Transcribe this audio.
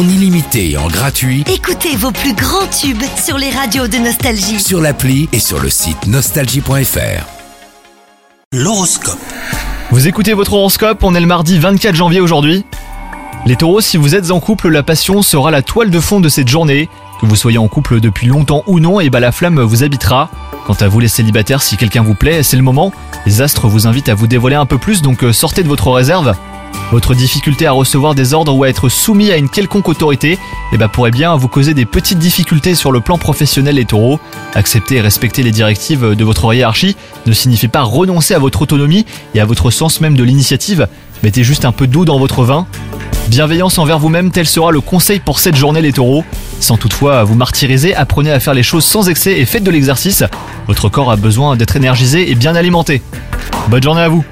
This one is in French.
en illimité et en gratuit Écoutez vos plus grands tubes sur les radios de Nostalgie. sur l'appli et sur le site nostalgie.fr. L'horoscope. Vous écoutez votre horoscope, on est le mardi 24 janvier aujourd'hui. Les taureaux, si vous êtes en couple, la passion sera la toile de fond de cette journée. Que vous soyez en couple depuis longtemps ou non, et bah la flamme vous habitera. Quant à vous les célibataires, si quelqu'un vous plaît, c'est le moment. Les astres vous invitent à vous dévoiler un peu plus, donc euh, sortez de votre réserve. Votre difficulté à recevoir des ordres ou à être soumis à une quelconque autorité eh bah, pourrait bien vous causer des petites difficultés sur le plan professionnel les taureaux. Accepter et respecter les directives de votre hiérarchie ne signifie pas renoncer à votre autonomie et à votre sens même de l'initiative. Mettez juste un peu d'eau dans votre vin. Bienveillance envers vous-même, tel sera le conseil pour cette journée les taureaux. Sans toutefois vous martyriser, apprenez à faire les choses sans excès et faites de l'exercice. Votre corps a besoin d'être énergisé et bien alimenté. Bonne journée à vous